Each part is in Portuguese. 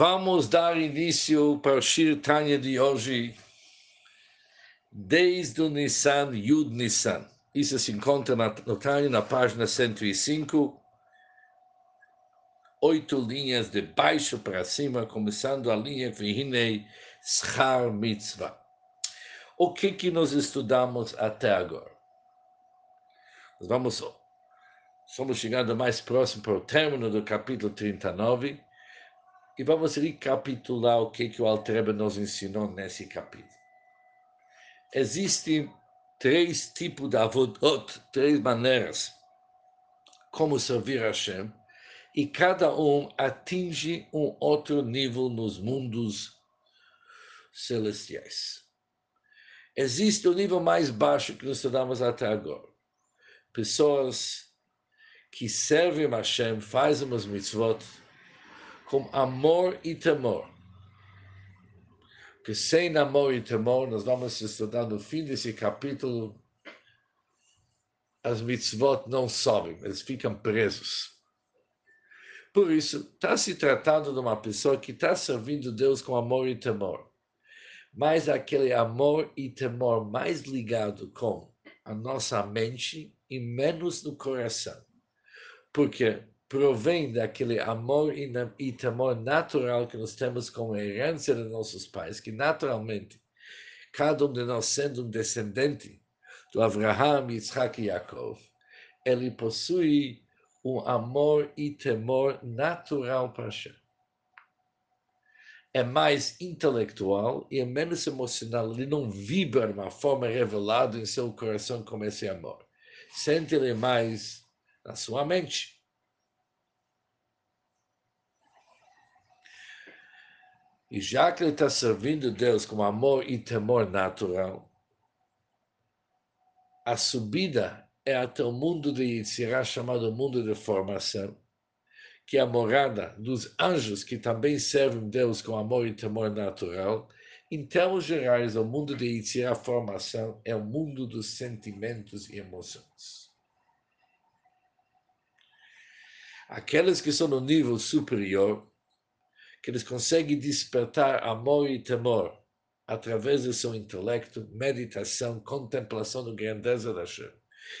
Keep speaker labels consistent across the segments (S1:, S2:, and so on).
S1: Vamos dar início para o Shir Tanya de hoje, desde o Nissan, Yud Nissan. Isso se encontra no Tanya, na página 105, oito linhas de baixo para cima, começando a linha Vihinei Schar Mitzvah. O que, que nós estudamos até agora? Nós vamos, estamos chegando mais próximo para o término do capítulo 39 e vamos recapitular o que, que o Altreba nos ensinou nesse capítulo. Existem três tipos de avodot, três maneiras como servir a Hashem, e cada um atinge um outro nível nos mundos celestiais. Existe o nível mais baixo que nós estudamos até agora. Pessoas que servem a Hashem, fazem as mitzvot com amor e temor. Porque sem amor e temor, nós vamos estudar no fim desse capítulo, as mitzvot não sobem, eles ficam presos. Por isso, está se tratando de uma pessoa que está servindo Deus com amor e temor mais aquele amor e temor mais ligado com a nossa mente e menos no coração. Porque provém daquele amor e temor natural que nós temos como herança de nossos pais, que naturalmente, cada um de nós sendo um descendente do Abraham, Yitzhak e Yaakov, ele possui um amor e temor natural para Hashem é mais intelectual e é menos emocional. Ele não vibra de uma forma revelada em seu coração como esse amor. Sente ele mais na sua mente. E já que ele está servindo Deus com amor e temor natural, a subida é até o mundo de Yitzirah, chamado mundo de formação, que é a morada dos anjos que também servem Deus com amor e temor natural, em termos gerais, o mundo de Yitzhak, a formação, é o mundo dos sentimentos e emoções. Aqueles que são no nível superior, que eles conseguem despertar amor e temor através do seu intelecto, meditação, contemplação da grandeza da Hashem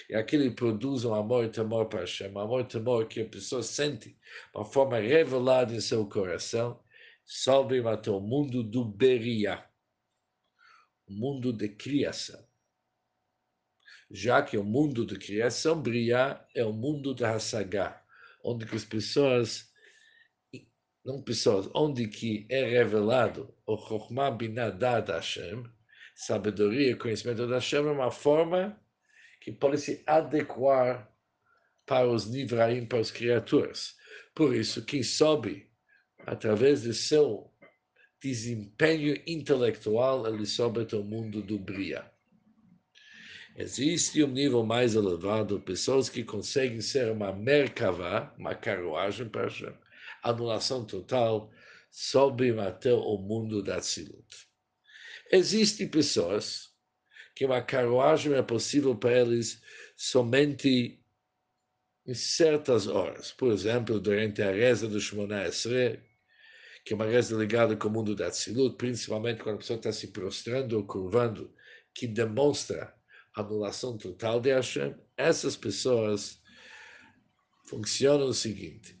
S1: e aquilo produz um amor e temor para Hashem, um amor e temor que a pessoa sente uma forma revelada em seu coração, sobe até o mundo do Beria, o mundo de criação. Já que o mundo de criação, Bria, é o mundo da Hassagá, onde as pessoas, não pessoas, onde que é revelado o Chokhmah Binadad Hashem, sabedoria e conhecimento da Hashem, é uma forma que pode se adequar para os Nivraim, para as criaturas. Por isso, quem sobe através de seu desempenho intelectual, ele sobe até o mundo do Bria. Existe um nível mais elevado, pessoas que conseguem ser uma Merkavá, uma carruagem para Hashem, anulação total, sobem até o mundo da Tzilut. Existem pessoas que uma carruagem é possível para eles somente em certas horas. Por exemplo, durante a reza do Shemona Esre, que é uma reza ligada com o mundo da Tzilut, principalmente quando a pessoa está se prostrando ou curvando, que demonstra anulação total de Hashem, essas pessoas funcionam o seguinte,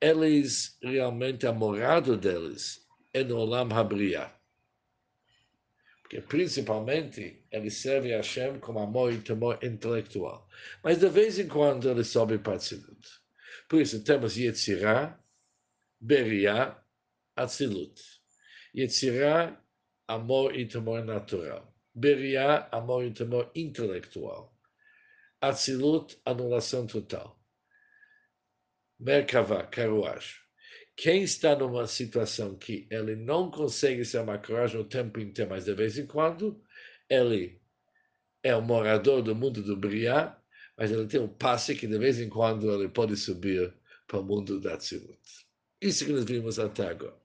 S1: eles realmente, a morada deles é no Olam Habriah porque principalmente ele serve a Hashem com amor e temor intelectual. Mas de vez em quando ele sobe para Atzilut. Por isso temos Yetzirah, Beria, Atzilut. Yetzirah, amor e temor natural. Beria, amor e temor intelectual. Atzilut, anulação total. Merkavah, carruagem. Quem está numa situação que ele não consegue ser uma coragem o tempo inteiro, mas de vez em quando, ele é um morador do mundo do Briá, mas ele tem um passe que de vez em quando ele pode subir para o mundo da Tzilut. Isso que nós vimos até agora.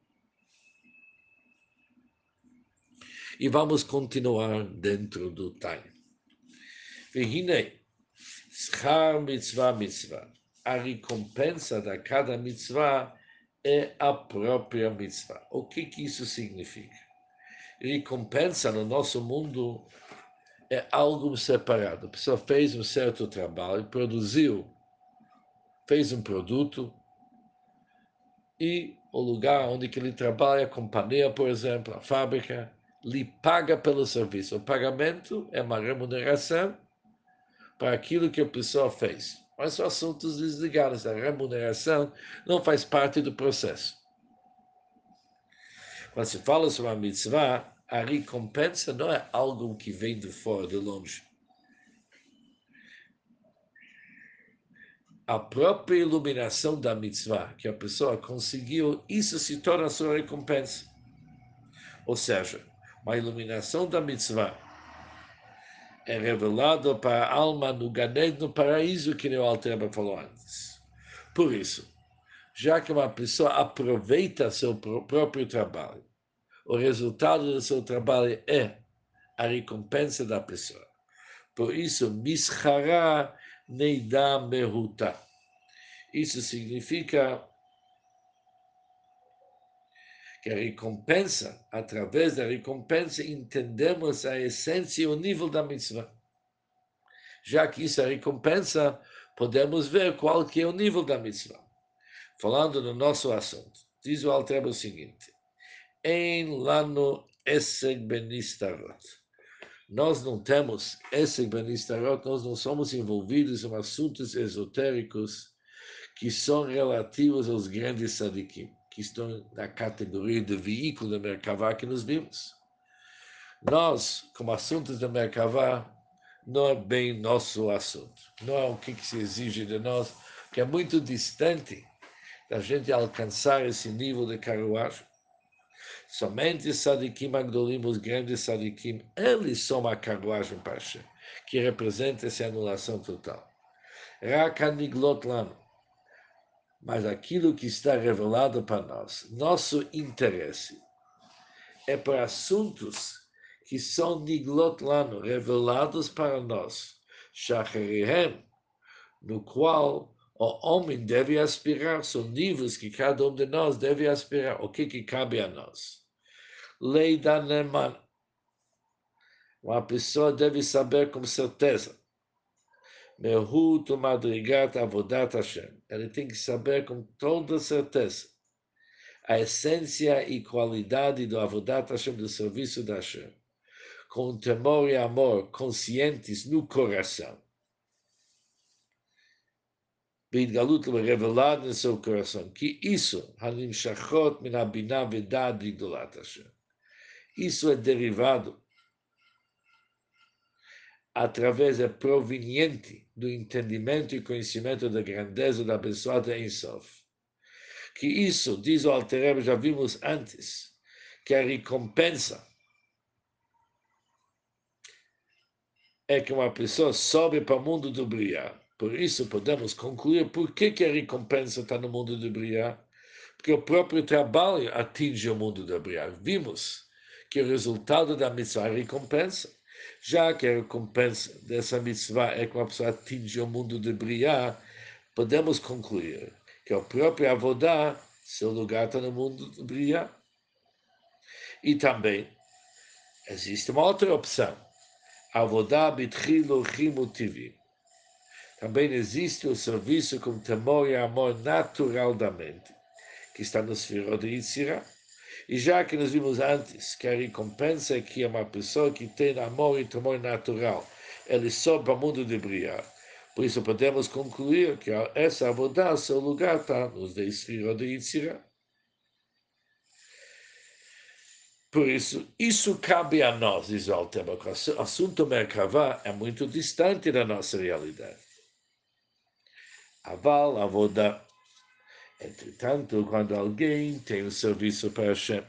S1: E vamos continuar dentro do time. Vihine, schar mitzvah mitzvah. A recompensa da cada mitzvah é a própria mitzvah. O que, que isso significa? Recompensa no nosso mundo é algo separado. A pessoa fez um certo trabalho, produziu, fez um produto, e o lugar onde que ele trabalha, a companhia, por exemplo, a fábrica, lhe paga pelo serviço. O pagamento é uma remuneração para aquilo que a pessoa fez. Mas são assuntos desligados. A remuneração não faz parte do processo. Quando se fala sobre a mitzvah, a recompensa não é algo que vem de fora, de longe. a própria iluminação da mitzvah que a pessoa conseguiu, isso se torna sua recompensa. Ou seja, uma iluminação da mitzvah é revelada para a alma no Ganed, no paraíso, que o Alterba falou antes. Por isso, já que uma pessoa aproveita seu próprio trabalho, o resultado do seu trabalho é a recompensa da pessoa. Por isso, Mishara Neida Meruta. Isso significa que a recompensa, através da recompensa, entendemos a essência e o nível da mitzvah. Já que isso é recompensa, podemos ver qual que é o nível da mitzvah. Falando no nosso assunto, diz o Altreba o seguinte, Em lano eseg benistarot nós não temos esse Benistarot, nós não somos envolvidos em assuntos esotéricos que são relativos aos grandes sadikim, que estão na categoria de veículo da Merkavá que nos vimos. Nós, como assuntos da Merkavá, não é bem nosso assunto. Não é o que, que se exige de nós, que é muito distante da gente alcançar esse nível de carruagem. Somente Sadikim Agdolim, os grandes Sadikim, eles são a carruagem Hashem, que representa essa anulação total. Rakaniglot Lano. Mas aquilo que está revelado para nós, nosso interesse, é para assuntos que são Niglot Lano, revelados para nós. Shacharihem, no qual o homem deve aspirar, são níveis que cada um de nós deve aspirar. O que, que cabe a nós? lei da Neman. Uma pessoa deve saber com certeza. Mehut madrigat avodat Hashem. Ele tem que saber com toda certeza a essência e qualidade do avodat Hashem, do serviço da Hashem. Com temor e amor conscientes no coração. בהתגלות revelado no seu coração, que isso, הנמשכות מן הבינה ודעת בגדולת השם. Isso é derivado através, é proveniente do entendimento e conhecimento da grandeza da abençoada Ensof. Que isso, diz o Altereb, já vimos antes, que a recompensa é que uma pessoa sobe para o mundo do brilhar. Por isso podemos concluir por que, que a recompensa está no mundo do brilhar. Porque o próprio trabalho atinge o mundo do brilhar. Vimos que o resultado da mitzvah é recompensa. Já que a recompensa dessa mitzvah é que uma pessoa atinge o mundo de brilhar, podemos concluir que o próprio Avodá, seu lugar está no mundo de brilhar. E também existe uma outra opção. Avodá bitchilo chimutivim. Também existe o serviço com temor e amor natural da mente, que está no esfero de Yitzirah e já que nós vimos antes que a recompensa é que uma pessoa que tem amor e temor natural, ele sobe para o mundo de brilhar. Por isso podemos concluir que essa abordagem, seu lugar está nos de esfera de Yitzirah. Por isso, isso cabe a nós, diz o Altema. O assunto Merkavá é muito distante da nossa realidade. Aval, Avodah, Entretanto, quando alguém tem um serviço para Hashem,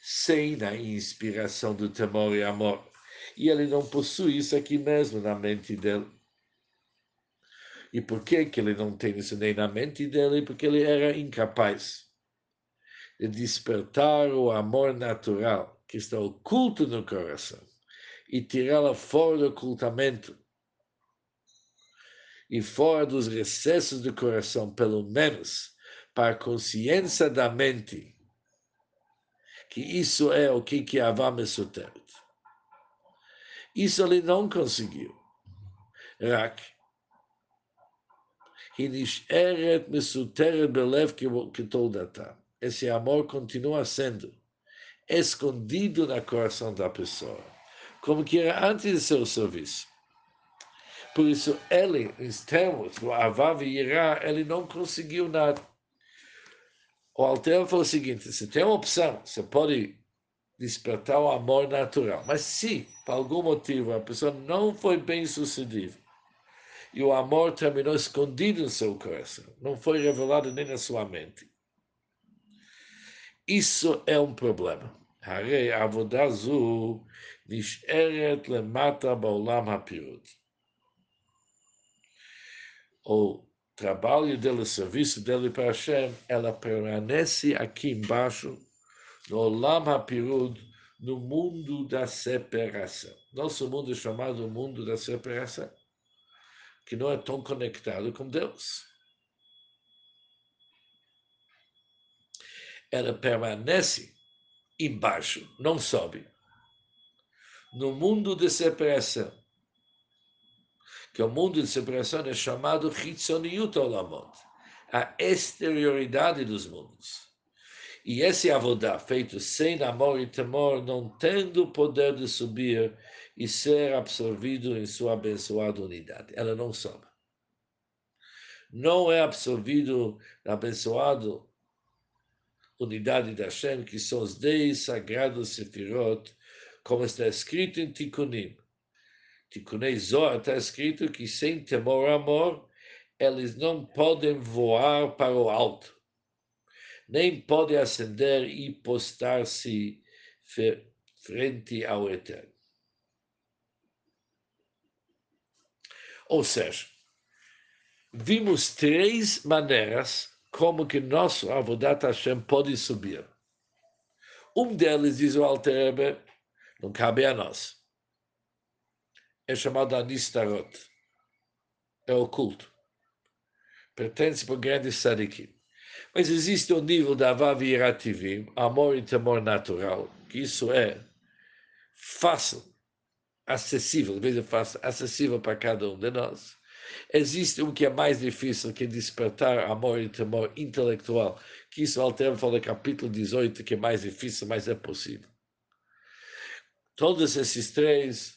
S1: sem a inspiração do temor e amor, e ele não possui isso aqui mesmo na mente dele. E por que, que ele não tem isso nem na mente dele? Porque ele era incapaz de despertar o amor natural que está oculto no coração e tirá-lo fora do ocultamento e fora dos recessos do coração, pelo menos para a consciência da mente, que isso é o que que Avá Mesoteret. Isso ele não conseguiu. Rak. Hinisheret Mesoteret Belev Ketoldatá. Esse amor continua sendo escondido no coração da pessoa, como que era antes de seu serviço. Por isso, ele, em termos do Avá e Irá, ele não conseguiu nada O Alter falou o seguinte: você tem uma opção, você pode despertar o amor natural, mas se, por algum motivo, a pessoa não foi bem sucedida, e o amor terminou escondido no seu coração, não foi revelado nem na sua mente. Isso é um problema. הרי עבודה זו נשארת למטה בעולם הפירוד. O trabalho dele, o serviço dele para Hashem, ela permanece aqui embaixo, no Olam HaPirud, no mundo da separação. Nosso mundo é chamado mundo da separação que não é tão conectado com Deus. Ela permanece embaixo, não sobe. No mundo de separação, que o mundo de separação é chamado Hitzoniut Olamot, a exterioridade dos mundos. E esse avodá feito sem amor e temor, não tendo o poder de subir e ser absorvido em sua abençoada unidade. Ela não sobe. Não é absorvido na abençoada unidade da Hashem, que são os dez sagrados sefirot, como está escrito em Tikkunim. Tikkunei Zohar está escrito que sem temor amor, eles não podem voar para o alto, nem podem ascender e postar-se frente ao Eterno. Ou seja, vimos três maneiras como que nosso Avodat Hashem pode subir. Um deles, diz o Alter não cabe a nós. É chamado Anistarot. É oculto. Pertence para grandes sadikim. Mas existe um nível da Avav amor e temor natural, que isso é fácil acessível, veja fácil, acessível para cada um de nós. Existe um que é mais difícil, que é despertar amor e temor intelectual, que isso Alter fala no capítulo 18, que é mais difícil, mas é possível. Todos esses três,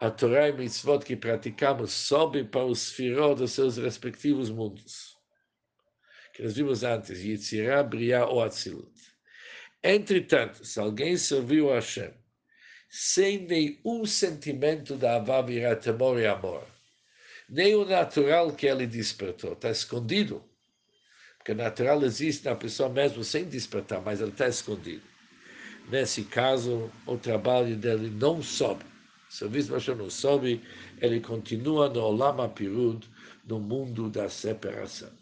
S1: a Torá e Mitzvot que praticamos, sobem para os firó dos seus respectivos mundos. Que nós vimos antes, Yitzirah, Briah ou Atzilut. Entretanto, se alguém serviu a Hashem, sem nenhum sentimento da Avá virar temor e amor. Nem o natural que ele despertou, está escondido. Porque o natural existe na pessoa mesmo sem despertar, mas ele está escondido. Nesse caso, o trabalho dele não sobe. Serviço Hashem não sobe, ele continua no Olam Pirud, no mundo da separação.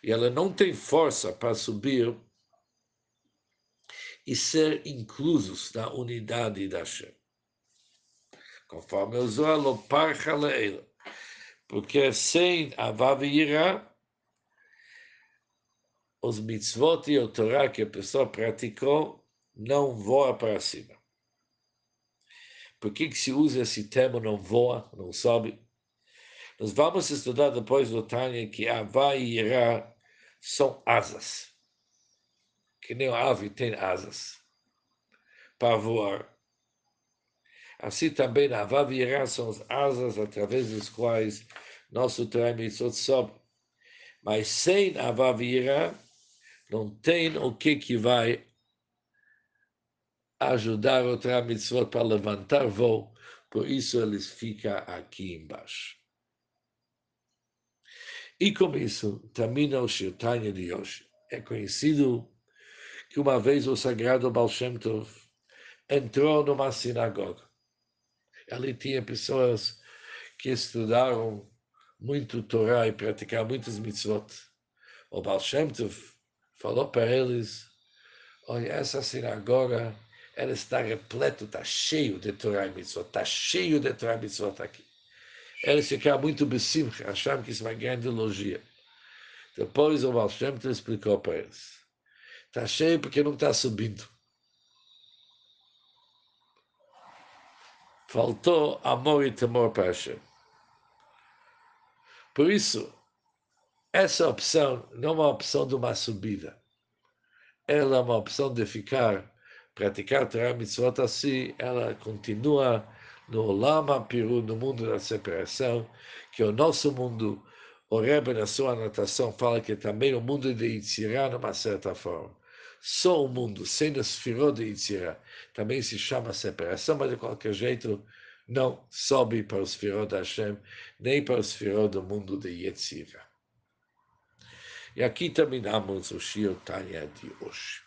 S1: E ela não tem força para subir e ser inclusos na unidade da Hashem. Conforme o Zohar, lo parcha le'ela. Porque sem Avav e os mitzvot e o Torá que a pessoa praticou não voa para cima. Por que, que se usa esse termo não voa, não sobe? Nós vamos estudar depois do Tânia que Avá e Irá são asas que nem a ave tem asas para voar. Assim também a Vavirá são as asas através das quais nosso Mitzvot sobe. Mas sem a Vavirá, não tem o que que vai ajudar o Mitzvot para levantar voo, por isso eles ficam aqui embaixo. E com isso termina o Shirtanya de hoje. É conhecido que uma vez o sagrado Baal Shem Tov entrou numa sinagoga. Ali tinha pessoas que estudaram muito Torá e praticaram muitos mitzvot. O Baal Shem Tov falou para eles, olha, essa sinagoga, ela está repleta, está cheio de Torá e mitzvot, está cheio de Torá e mitzvot aqui. Eles ficaram muito besimcha, acharam que isso é uma grande elogia. Depois o Baal Shem explicou para eles. Está cheio porque não está subindo. Faltou amor e temor para Hashem. Por isso, essa opção não é uma opção de uma subida. Ela é uma opção de ficar, praticar Torah Mitzvot assim, ela continua no Lama Piru, no mundo da separação, que é o nosso mundo, o Rebbe, na sua anotação, fala que também o mundo de Yitzirah, de uma certa forma. Só o mundo sem o Sfirot de Yitzirah também se chama separação, mas de qualquer jeito não sobe para os Sfirot de Hashem, nem para os Sfirot do mundo de Yetzirah. E aqui terminamos o Shir Tanya de hoje.